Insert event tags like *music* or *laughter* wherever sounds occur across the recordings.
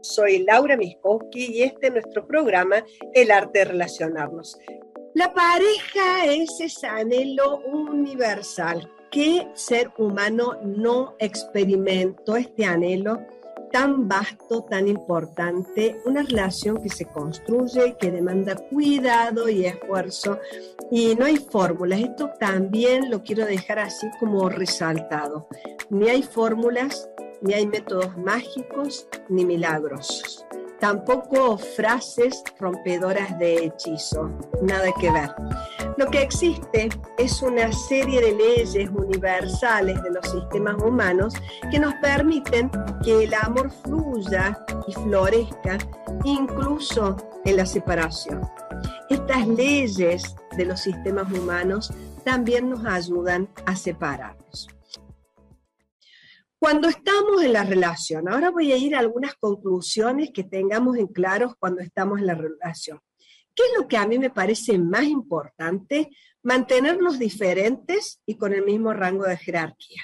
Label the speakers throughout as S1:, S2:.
S1: Soy Laura Miskowski y este es nuestro programa El arte de relacionarnos. La pareja es ese anhelo universal. ¿Qué ser humano no experimentó este anhelo tan vasto, tan importante? Una relación que se construye, que demanda cuidado y esfuerzo y no hay fórmulas. Esto también lo quiero dejar así como resaltado. Ni hay fórmulas, ni hay métodos mágicos, ni milagros tampoco frases rompedoras de hechizo, nada que ver. Lo que existe es una serie de leyes universales de los sistemas humanos que nos permiten que el amor fluya y florezca incluso en la separación. Estas leyes de los sistemas humanos también nos ayudan a separarnos. Cuando estamos en la relación, ahora voy a ir a algunas conclusiones que tengamos en claros cuando estamos en la relación. ¿Qué es lo que a mí me parece más importante? Mantenernos diferentes y con el mismo rango de jerarquía.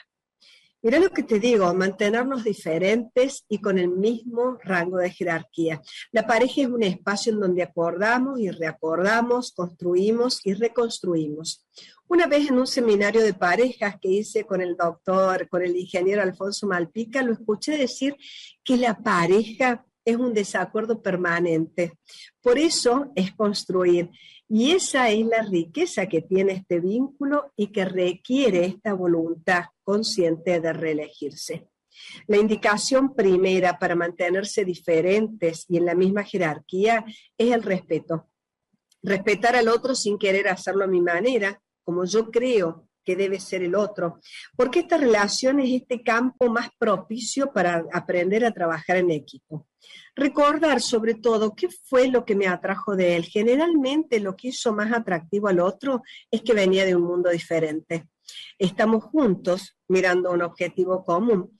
S1: Mira lo que te digo, mantenernos diferentes y con el mismo rango de jerarquía. La pareja es un espacio en donde acordamos y reacordamos, construimos y reconstruimos. Una vez en un seminario de parejas que hice con el doctor, con el ingeniero Alfonso Malpica, lo escuché decir que la pareja es un desacuerdo permanente. Por eso es construir. Y esa es la riqueza que tiene este vínculo y que requiere esta voluntad consciente de reelegirse. La indicación primera para mantenerse diferentes y en la misma jerarquía es el respeto. Respetar al otro sin querer hacerlo a mi manera, como yo creo que debe ser el otro, porque esta relación es este campo más propicio para aprender a trabajar en equipo. Recordar sobre todo qué fue lo que me atrajo de él. Generalmente lo que hizo más atractivo al otro es que venía de un mundo diferente. Estamos juntos mirando un objetivo común.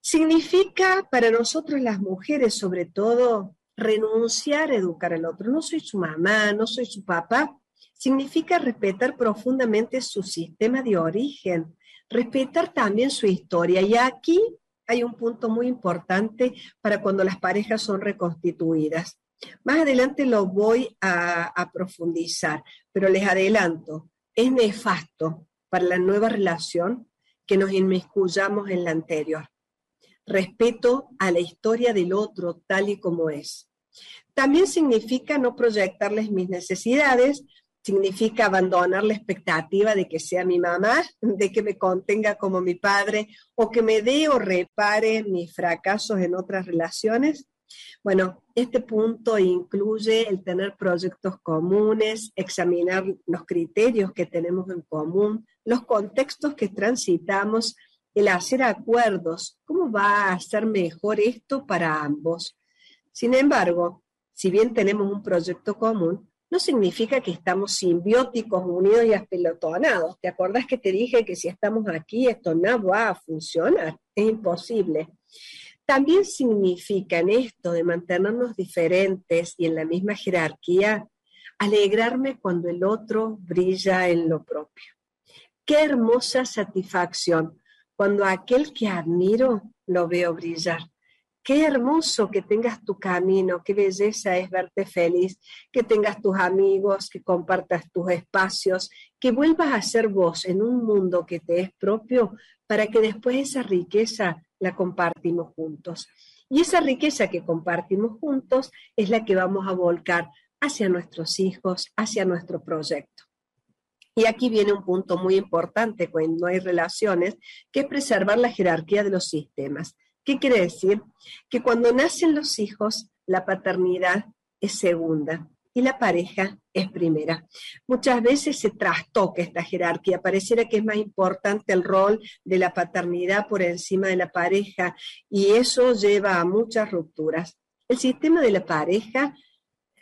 S1: Significa para nosotros las mujeres sobre todo renunciar a educar al otro. No soy su mamá, no soy su papá, significa respetar profundamente su sistema de origen, respetar también su historia. Y aquí hay un punto muy importante para cuando las parejas son reconstituidas. Más adelante lo voy a, profundizar, pero les adelanto, es nefasto para la nueva relación que nos inmiscuyamos en la anterior. Respeto a la historia del otro tal y como es. También significa no proyectarles mis necesidades, significa abandonar la expectativa de que sea mi mamá, de que me contenga como mi padre o que me dé o repare mis fracasos en otras relaciones. Bueno, este punto incluye el tener proyectos comunes, examinar los criterios que tenemos en común, los contextos que transitamos, el hacer acuerdos. ¿Cómo va a ser mejor esto para ambos? Sin embargo, si bien tenemos un proyecto común, no significa que estamos simbióticos, unidos y apelotonados. ¿Te acuerdas que te dije que si estamos aquí esto no va a funcionar? Es imposible. También significa en esto de mantenernos diferentes y en la misma jerarquía, alegrarme cuando el otro brilla en lo propio. Qué hermosa satisfacción cuando aquel que admiro lo veo brillar. Qué hermoso que tengas tu camino, qué belleza es verte feliz, que tengas tus amigos, que compartas tus espacios, que vuelvas a ser vos en un mundo que te es propio para que después esa riqueza la compartimos juntos. Y esa riqueza que compartimos juntos es la que vamos a volcar hacia nuestros hijos, hacia nuestro proyecto. Y aquí viene un punto muy importante cuando hay relaciones, que es preservar la jerarquía de los sistemas. ¿Qué quiere decir? Que cuando nacen los hijos, la paternidad es segunda y la pareja es primera. Muchas veces se trastoca esta jerarquía, pareciera que es más importante el rol de la paternidad por encima de la pareja y eso lleva a muchas rupturas. El sistema de la pareja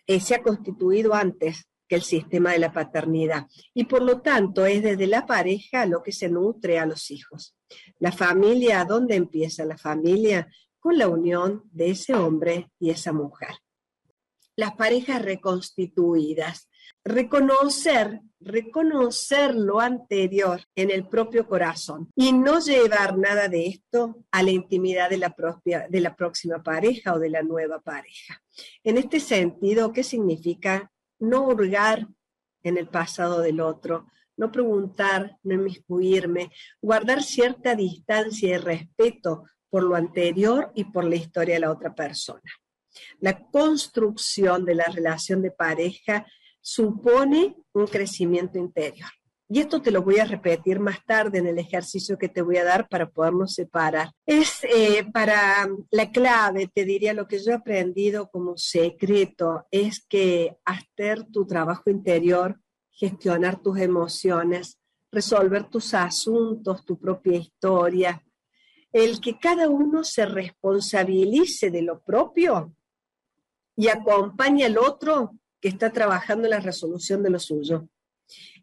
S1: eh, se ha constituido antes que el sistema de la paternidad y por lo tanto es desde la pareja lo que se nutre a los hijos. La familia, ¿dónde empieza la familia? Con la unión de ese hombre y esa mujer. Las parejas reconstituidas. reconocer, reconocer lo anterior en el propio corazón y no llevar nada de esto a la intimidad de la, propia, de la próxima pareja o de la nueva pareja. En este sentido, ¿qué significa no hurgar en el pasado del otro, no preguntar, no inmiscuirme, guardar cierta distancia y respeto por lo anterior y por la historia de la otra persona. La construcción de la relación de pareja supone un crecimiento interior. Y esto te lo voy a repetir más tarde en el ejercicio que te voy a dar para podernos separar. Es eh, para la clave, te diría lo que yo he aprendido como secreto, es que hacer tu trabajo interior, gestionar tus emociones, resolver tus asuntos, tu propia historia, el que cada uno se responsabilice de lo propio y acompañe al otro que está trabajando en la resolución de lo suyo.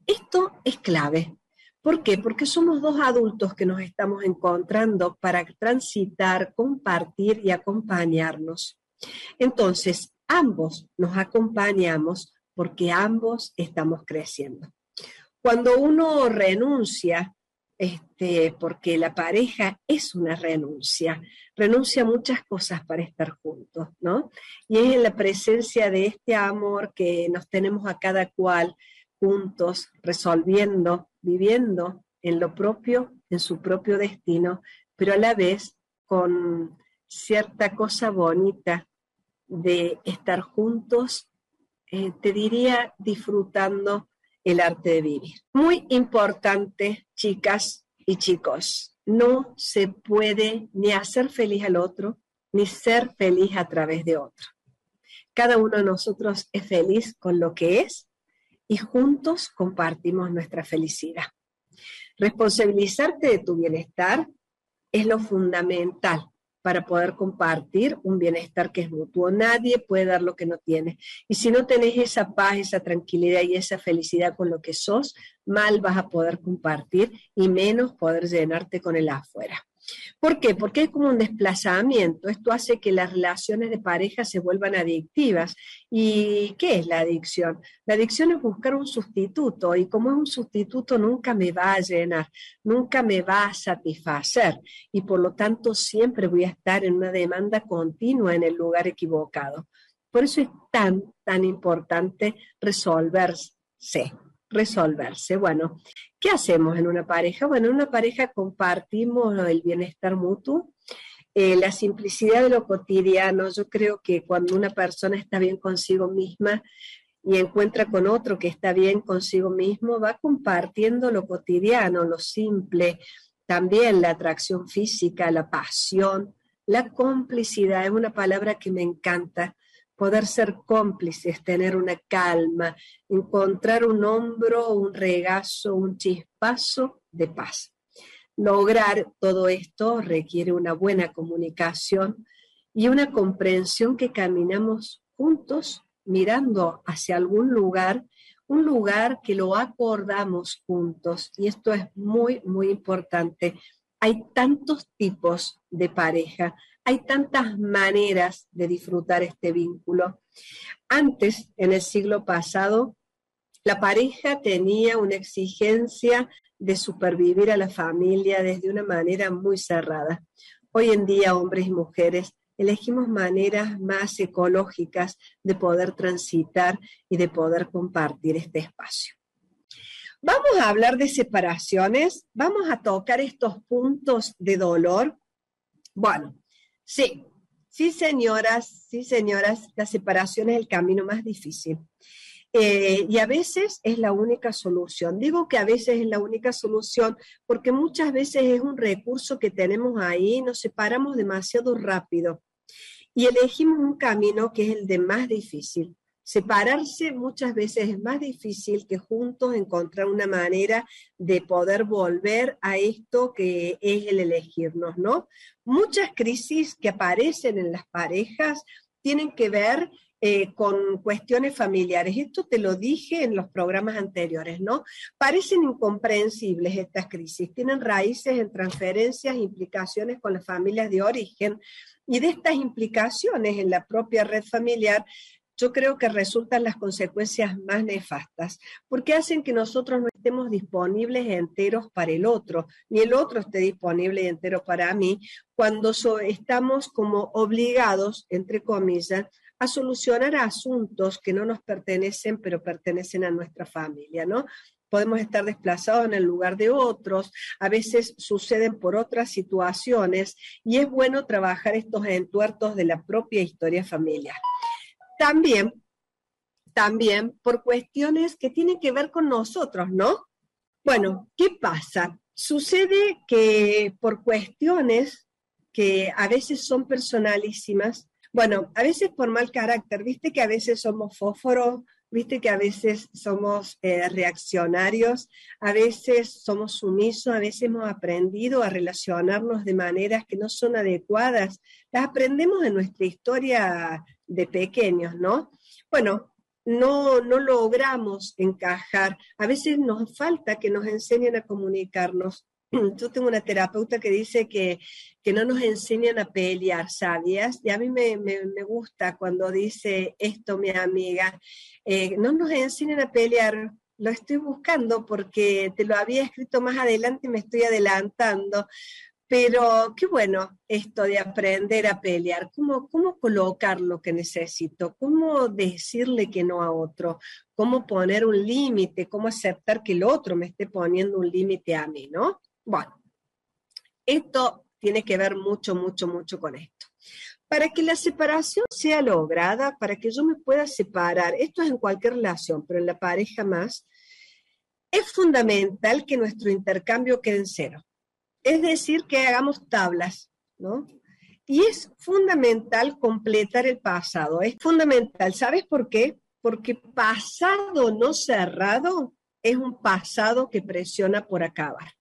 S1: Esto es clave. ¿Por qué? Porque somos dos adultos que nos estamos encontrando para transitar, compartir y acompañarnos. Entonces, ambos nos acompañamos porque ambos estamos creciendo. Cuando uno renuncia, este, porque la pareja es una renuncia, renuncia a muchas cosas para estar juntos, ¿no? Y es en la presencia de este amor que nos tenemos a cada cual juntos, resolviendo, viviendo en lo propio, en su propio destino, pero a la vez con cierta cosa bonita de estar juntos, eh, te diría disfrutando el arte de vivir. Muy importante, chicas y chicos, no se puede ni hacer feliz al otro, ni ser feliz a través de otro. Cada uno de nosotros es feliz con lo que es y juntos compartimos nuestra felicidad. Responsabilizarte de tu bienestar es lo fundamental para poder compartir un bienestar que es mutuo. Nadie puede dar lo que no tiene. Y si no tenés esa paz, esa tranquilidad y esa felicidad con lo que sos, mal vas a poder compartir y menos poder llenarte con el afuera. ¿Por qué? Porque es como un desplazamiento. Esto hace que las relaciones de pareja se vuelvan adictivas. ¿Y qué es la adicción? La adicción es buscar un sustituto y como es un sustituto nunca me va a llenar, nunca me va a satisfacer y por lo tanto siempre voy a estar en una demanda continua en el lugar equivocado. Por eso es tan, tan importante resolverse resolverse. Bueno, ¿qué hacemos en una pareja? Bueno, en una pareja compartimos el bienestar mutuo, eh, la simplicidad de lo cotidiano. Yo creo que cuando una persona está bien consigo misma y encuentra con otro que está bien consigo mismo, va compartiendo lo cotidiano, lo simple, también la atracción física, la pasión, la complicidad, es una palabra que me encanta poder ser cómplices, tener una calma, encontrar un hombro, un regazo, un chispazo de paz. Lograr todo esto requiere una buena comunicación y una comprensión que caminamos juntos mirando hacia algún lugar, un lugar que lo acordamos juntos. Y esto es muy, muy importante. Hay tantos tipos de pareja, hay tantas maneras de disfrutar este vínculo. Antes, en el siglo pasado, la pareja tenía una exigencia de supervivir a la familia desde una manera muy cerrada. Hoy en día, hombres y mujeres, elegimos maneras más ecológicas de poder transitar y de poder compartir este espacio. Vamos a hablar de separaciones, vamos a tocar estos puntos de dolor. Bueno, Sí, sí, señoras, sí, señoras, la separación es el camino más difícil. Eh, y a veces es la única solución. Digo que a veces es la única solución porque muchas veces es un recurso que tenemos ahí, nos separamos demasiado rápido y elegimos un camino que es el de más difícil. Separarse muchas veces es más difícil que juntos encontrar una manera de poder volver a esto que es el elegirnos, ¿no? Muchas crisis que aparecen en las parejas tienen que ver eh, con cuestiones familiares. Esto te lo dije en los programas anteriores, ¿no? Parecen incomprensibles estas crisis, tienen raíces en transferencias, implicaciones con las familias de origen y de estas implicaciones en la propia red familiar yo creo que resultan las consecuencias más nefastas, porque hacen que nosotros no estemos disponibles enteros para el otro, ni el otro esté disponible y entero para mí, cuando estamos como obligados, entre comillas, a solucionar asuntos que no nos pertenecen, pero pertenecen a nuestra familia, ¿no? Podemos estar desplazados en el lugar de otros, a veces suceden por otras situaciones y es bueno trabajar estos entuertos de la propia historia familiar. También, también por cuestiones que tienen que ver con nosotros, ¿no? Bueno, ¿qué pasa? Sucede que por cuestiones que a veces son personalísimas, bueno, a veces por mal carácter, viste que a veces somos fósforos, viste que a veces somos eh, reaccionarios, a veces somos sumisos, a veces hemos aprendido a relacionarnos de maneras que no son adecuadas. Las aprendemos en nuestra historia de pequeños, ¿no? Bueno, no, no logramos encajar. A veces nos falta que nos enseñen a comunicarnos *clears throat* yo tengo una terapeuta que dice que, no nos enseñan a pelear, ¿sabías? Y a mí me, gusta cuando dice esto mi amiga, eh, no nos enseñan a pelear, lo estoy buscando porque te lo había escrito más adelante y me estoy adelantando, pero qué bueno esto de aprender a pelear, cómo, cómo colocar lo que necesito, cómo decirle que no a otro, cómo poner un límite, cómo aceptar que el otro me esté poniendo un límite a mí, ¿no? Bueno, esto tiene que ver mucho, mucho, mucho con esto. Para que la separación sea lograda, para que yo me pueda separar, esto es en cualquier relación, pero en la pareja más, es fundamental que nuestro intercambio quede en cero. Es decir, que hagamos tablas, ¿no? Y es fundamental completar el pasado, es fundamental. ¿Sabes por qué? Porque pasado no cerrado es un pasado que presiona por acabar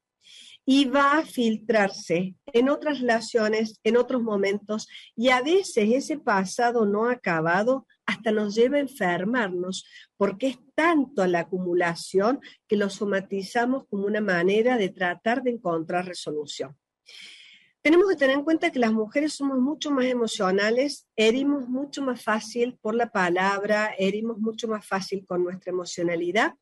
S1: y va a filtrarse en otras relaciones, en otros momentos, y a veces ese pasado no acabado hasta nos lleva a enfermarnos, porque es tanto la acumulación que lo somatizamos como una manera de tratar de encontrar resolución. Tenemos que tener en cuenta que las mujeres somos mucho más emocionales, herimos mucho más fácil por la palabra, herimos mucho más fácil con nuestra emocionalidad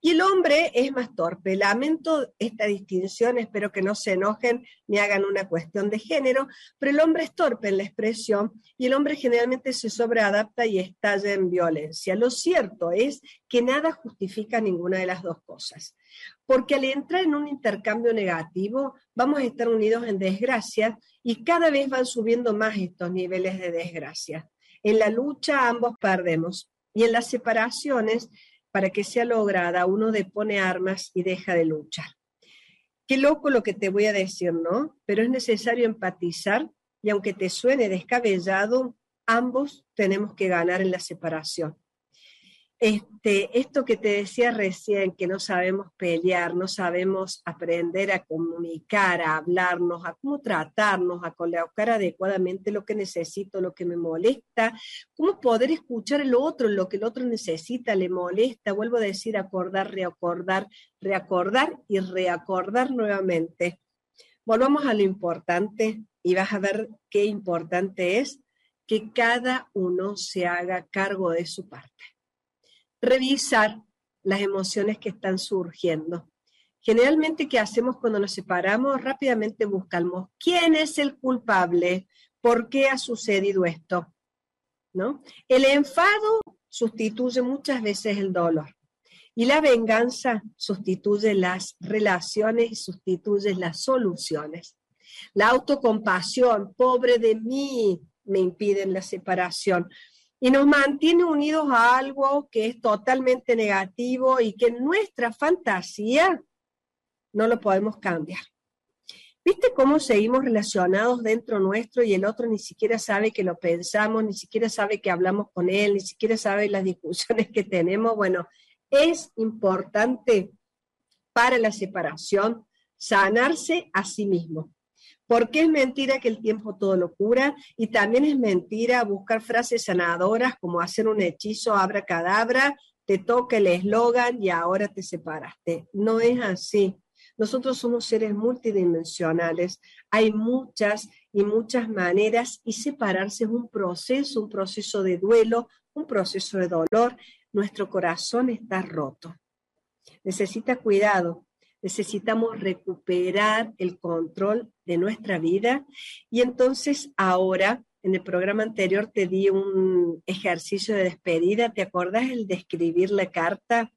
S1: y el hombre es más torpe. Lamento esta distinción, espero que no se enojen ni hagan una cuestión de género, pero el hombre es torpe en la expresión y el hombre generalmente se sobreadapta y estalla en violencia. Lo cierto es que nada justifica ninguna de las dos cosas, porque al entrar en un intercambio negativo vamos a estar unidos en desgracia y cada vez van subiendo más estos niveles de desgracia. En la lucha ambos perdemos y en las separaciones para que sea lograda, uno depone armas y deja de luchar. Qué loco lo que te voy a decir, ¿no? Pero es necesario empatizar y aunque te suene descabellado, ambos tenemos que ganar en la separación. Este, esto que te decía recién, que no sabemos pelear, no sabemos aprender a comunicar, a hablarnos, a cómo tratarnos, a colocar adecuadamente lo que necesito, lo que me molesta, cómo poder escuchar el otro, lo que el otro necesita, le molesta, vuelvo a decir, acordar, reacordar, reacordar y reacordar nuevamente. Volvamos a lo importante y vas a ver qué importante es que cada uno se haga cargo de su parte revisar las emociones que están surgiendo. Generalmente, ¿qué hacemos cuando nos separamos? Rápidamente buscamos quién es el culpable, por qué ha sucedido esto. ¿No? El enfado sustituye muchas veces el dolor y la venganza sustituye las relaciones y sustituye las soluciones. La autocompasión, pobre de mí, me impiden la separación y nos mantiene unidos a algo que es totalmente negativo y que nuestra fantasía no lo podemos cambiar. ¿Viste cómo seguimos relacionados dentro nuestro y el otro ni siquiera sabe que lo pensamos, ni siquiera sabe que hablamos con él, ni siquiera sabe las discusiones que tenemos? Bueno, es importante para la separación sanarse a sí mismo. Porque es mentira que el tiempo todo lo cura y también es mentira buscar frases sanadoras como hacer un hechizo abracadabra, te toca el eslogan y ahora te separaste. No es así. Nosotros somos seres multidimensionales. Hay muchas y muchas maneras y separarse es un proceso, un proceso de duelo, un proceso de dolor, nuestro corazón está roto. Necesita cuidado, necesitamos recuperar el control de nuestra vida y entonces ahora en el programa anterior te di un ejercicio de despedida, ¿te acuerdas el de escribir la carta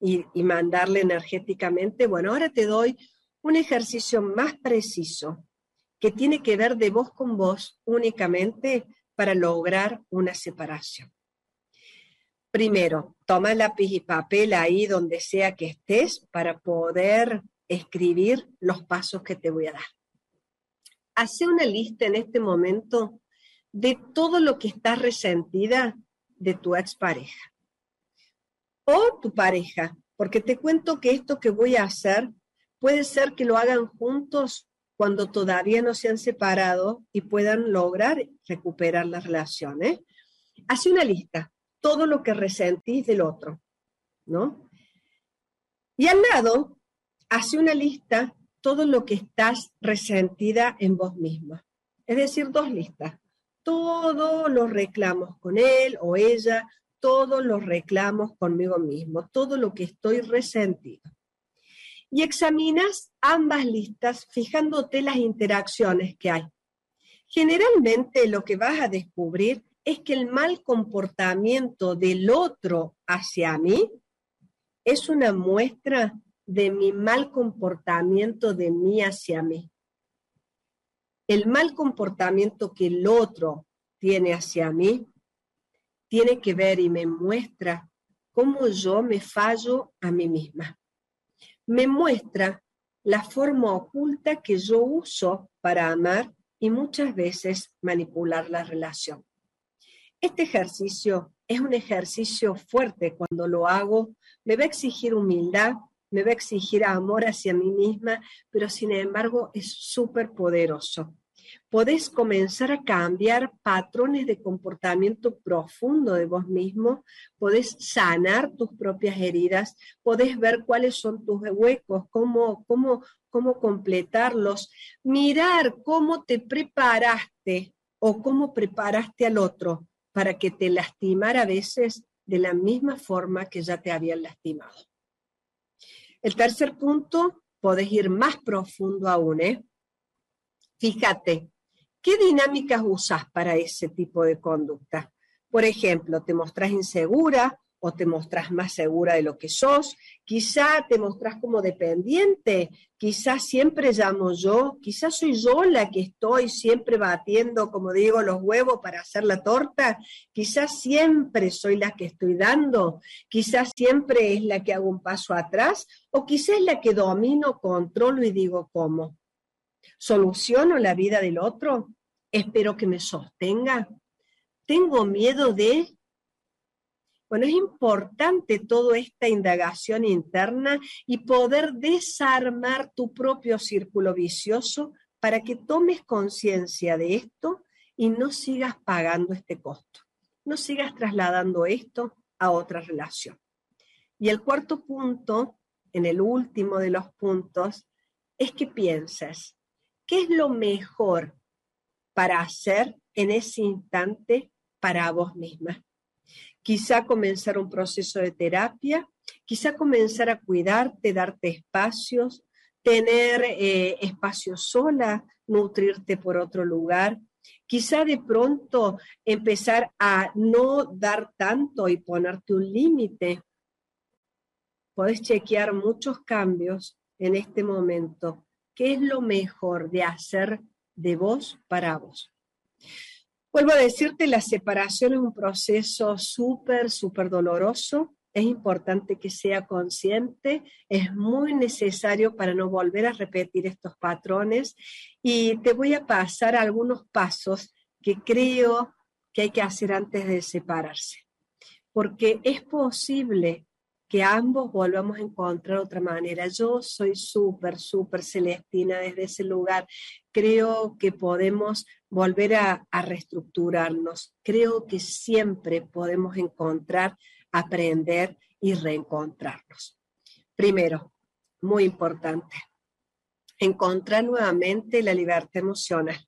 S1: y, mandarle energéticamente? Bueno, ahora te doy un ejercicio más preciso que tiene que ver de vos con vos únicamente para lograr una separación. Primero, toma lápiz y papel ahí donde sea que estés para poder escribir los pasos que te voy a dar. Hace una lista en este momento de todo lo que está resentida de tu expareja o tu pareja, porque te cuento que esto que voy a hacer puede ser que lo hagan juntos cuando todavía no se han separado y puedan lograr recuperar las relaciones. Hace una lista, todo lo que resentís del otro, ¿no? Y al lado, hace una lista, todo lo que estás resentida en vos misma. Es decir, dos listas todos los reclamos con él o ella, todos los reclamos conmigo mismo, todo lo que estoy resentido. Y examinas ambas listas fijándote las interacciones que hay. Generalmente lo que vas a descubrir es que el mal comportamiento del otro hacia mí es una muestra de mi mal comportamiento de mí hacia mí el mal comportamiento que el otro tiene hacia mí tiene que ver y me muestra cómo yo me fallo a mí misma. Me muestra la forma oculta que yo uso para amar y muchas veces manipular la relación. Este ejercicio es un ejercicio fuerte cuando lo hago, me va a exigir humildad, me va a exigir amor hacia mí misma, pero sin embargo es súper poderoso. Podés comenzar a cambiar patrones de comportamiento profundo de vos mismo, podés sanar tus propias heridas, podés ver cuáles son tus huecos, cómo, cómo, cómo completarlos, mirar cómo te preparaste o cómo preparaste al otro para que te lastimara a veces de la misma forma que ya te habían lastimado. El tercer punto, podés ir más profundo aún, ¿eh? Fíjate, ¿qué dinámicas usas para ese tipo de conducta? Por ejemplo, ¿te mostrás insegura o te mostrás más segura de lo que sos? Quizá te mostrás como dependiente, quizás siempre llamo yo, quizás soy yo la que estoy siempre batiendo, como digo, los huevos para hacer la torta, quizás siempre soy la que estoy dando, quizás siempre es la que hago un paso atrás o quizás es la que domino, controlo y digo cómo. ¿Soluciono la vida del otro? ¿Espero que me sostenga? ¿Tengo miedo de bueno, es importante toda esta indagación interna y poder desarmar tu propio círculo vicioso para que tomes conciencia de esto y no sigas pagando este costo, no sigas trasladando esto a otra relación. Y el cuarto punto, en el último de los puntos, es que pienses, ¿qué es lo mejor para hacer en ese instante para vos misma? Quizá comenzar un proceso de terapia, quizá comenzar a cuidarte, darte espacios, tener eh, espacio sola, nutrirte por otro lugar, quizá de pronto empezar a no dar tanto y ponerte un límite. Puedes chequear muchos cambios en este momento. ¿Qué es lo mejor de hacer de vos para vos? Vuelvo a decirte, la separación es un proceso súper, súper doloroso. Es importante que sea consciente, es muy necesario para no volver a repetir estos patrones y te voy a pasar algunos pasos que creo que hay que hacer antes de separarse, porque es posible que ambos volvamos a encontrar otra manera. Yo soy súper, súper celestina desde ese lugar. Creo que podemos volver a, reestructurarnos. Creo que siempre podemos encontrar, aprender y reencontrarnos. Primero, muy importante, encontrar nuevamente la libertad emocional.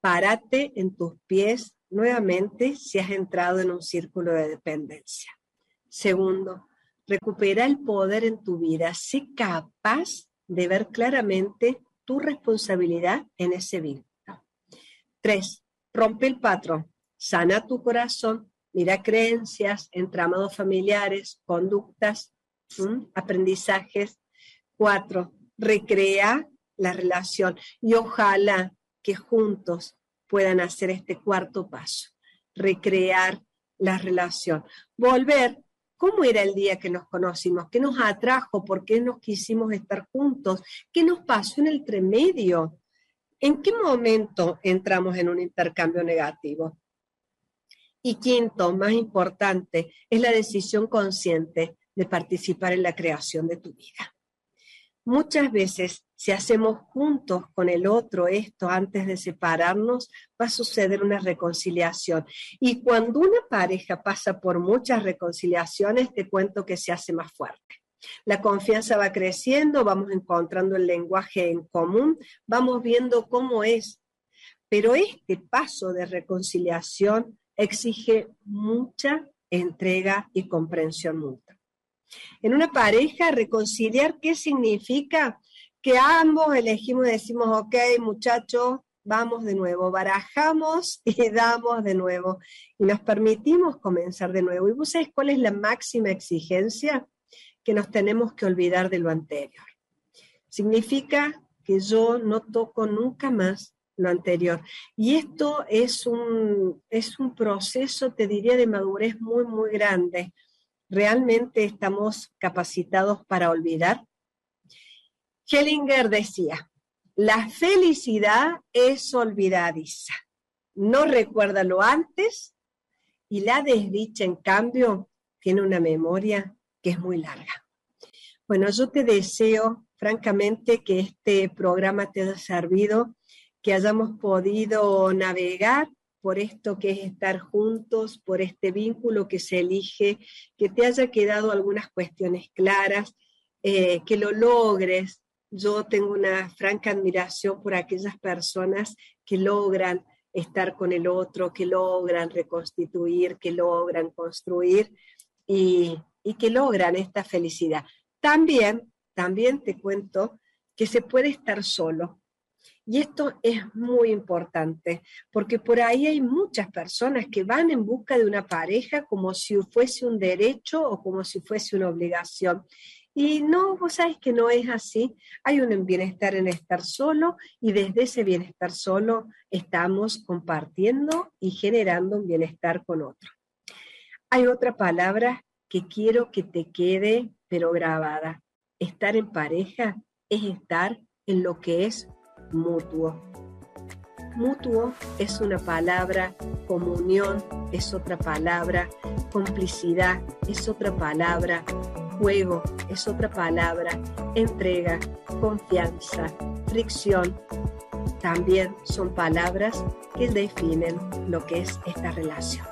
S1: Párate en tus pies nuevamente si has entrado en un círculo de dependencia. Segundo, recupera el poder en tu vida. Sé capaz de ver claramente tu responsabilidad en ese vínculo. Tres, rompe el patrón. Sana tu corazón. Mira creencias, entramados familiares, conductas, aprendizajes. Cuatro, recrea la relación y ojalá que juntos puedan hacer este cuarto paso, recrear la relación, volver ¿Cómo era el día que nos conocimos? ¿Qué nos atrajo? ¿Por qué nos quisimos estar juntos? ¿Qué nos pasó en el tremedio? ¿En qué momento entramos en un intercambio negativo? Y quinto, más importante, es la decisión consciente de participar en la creación de tu vida. Muchas veces, si hacemos juntos con el otro esto antes de separarnos, va a suceder una reconciliación. Y cuando una pareja pasa por muchas reconciliaciones, te cuento que se hace más fuerte. La confianza va creciendo, vamos encontrando el lenguaje en común, vamos viendo cómo es. Pero este paso de reconciliación exige mucha entrega y comprensión mutua. En una pareja, reconciliar, ¿qué significa? Que ambos elegimos y decimos, ok, muchachos, vamos de nuevo, barajamos *laughs* y damos de nuevo y nos permitimos comenzar de nuevo. ¿Y vos sabés cuál es la máxima exigencia? Que nos tenemos que olvidar de lo anterior. Significa que yo no toco nunca más lo anterior. Y esto es un, es un proceso, te diría, de madurez muy, muy grande ¿Realmente estamos capacitados para olvidar? Hellinger decía, la felicidad es olvidadiza, no recuerda lo antes y la desdicha, en cambio, tiene una memoria que es muy larga. Bueno, yo te deseo, francamente, que este programa te haya servido, que hayamos podido navegar por esto que es estar juntos, por este vínculo que se elige, que te haya quedado algunas cuestiones claras, eh, que lo logres. Yo tengo una franca admiración por aquellas personas que logran estar con el otro, que logran reconstituir, que logran construir y, que logran esta felicidad. También, también te cuento que se puede estar solo, y esto es muy importante, porque por ahí hay muchas personas que van en busca de una pareja como si fuese un derecho o como si fuese una obligación. Y no, vos sabés que no es así. Hay un bienestar en estar solo y desde ese bienestar solo estamos compartiendo y generando un bienestar con otro. Hay otra palabra que quiero que te quede, pero grabada. Estar en pareja es estar en lo que es mutuo. Mutuo es una palabra, comunión es otra palabra, complicidad es otra palabra, juego es otra palabra, entrega, confianza, fricción, también son palabras que definen lo que es esta relación.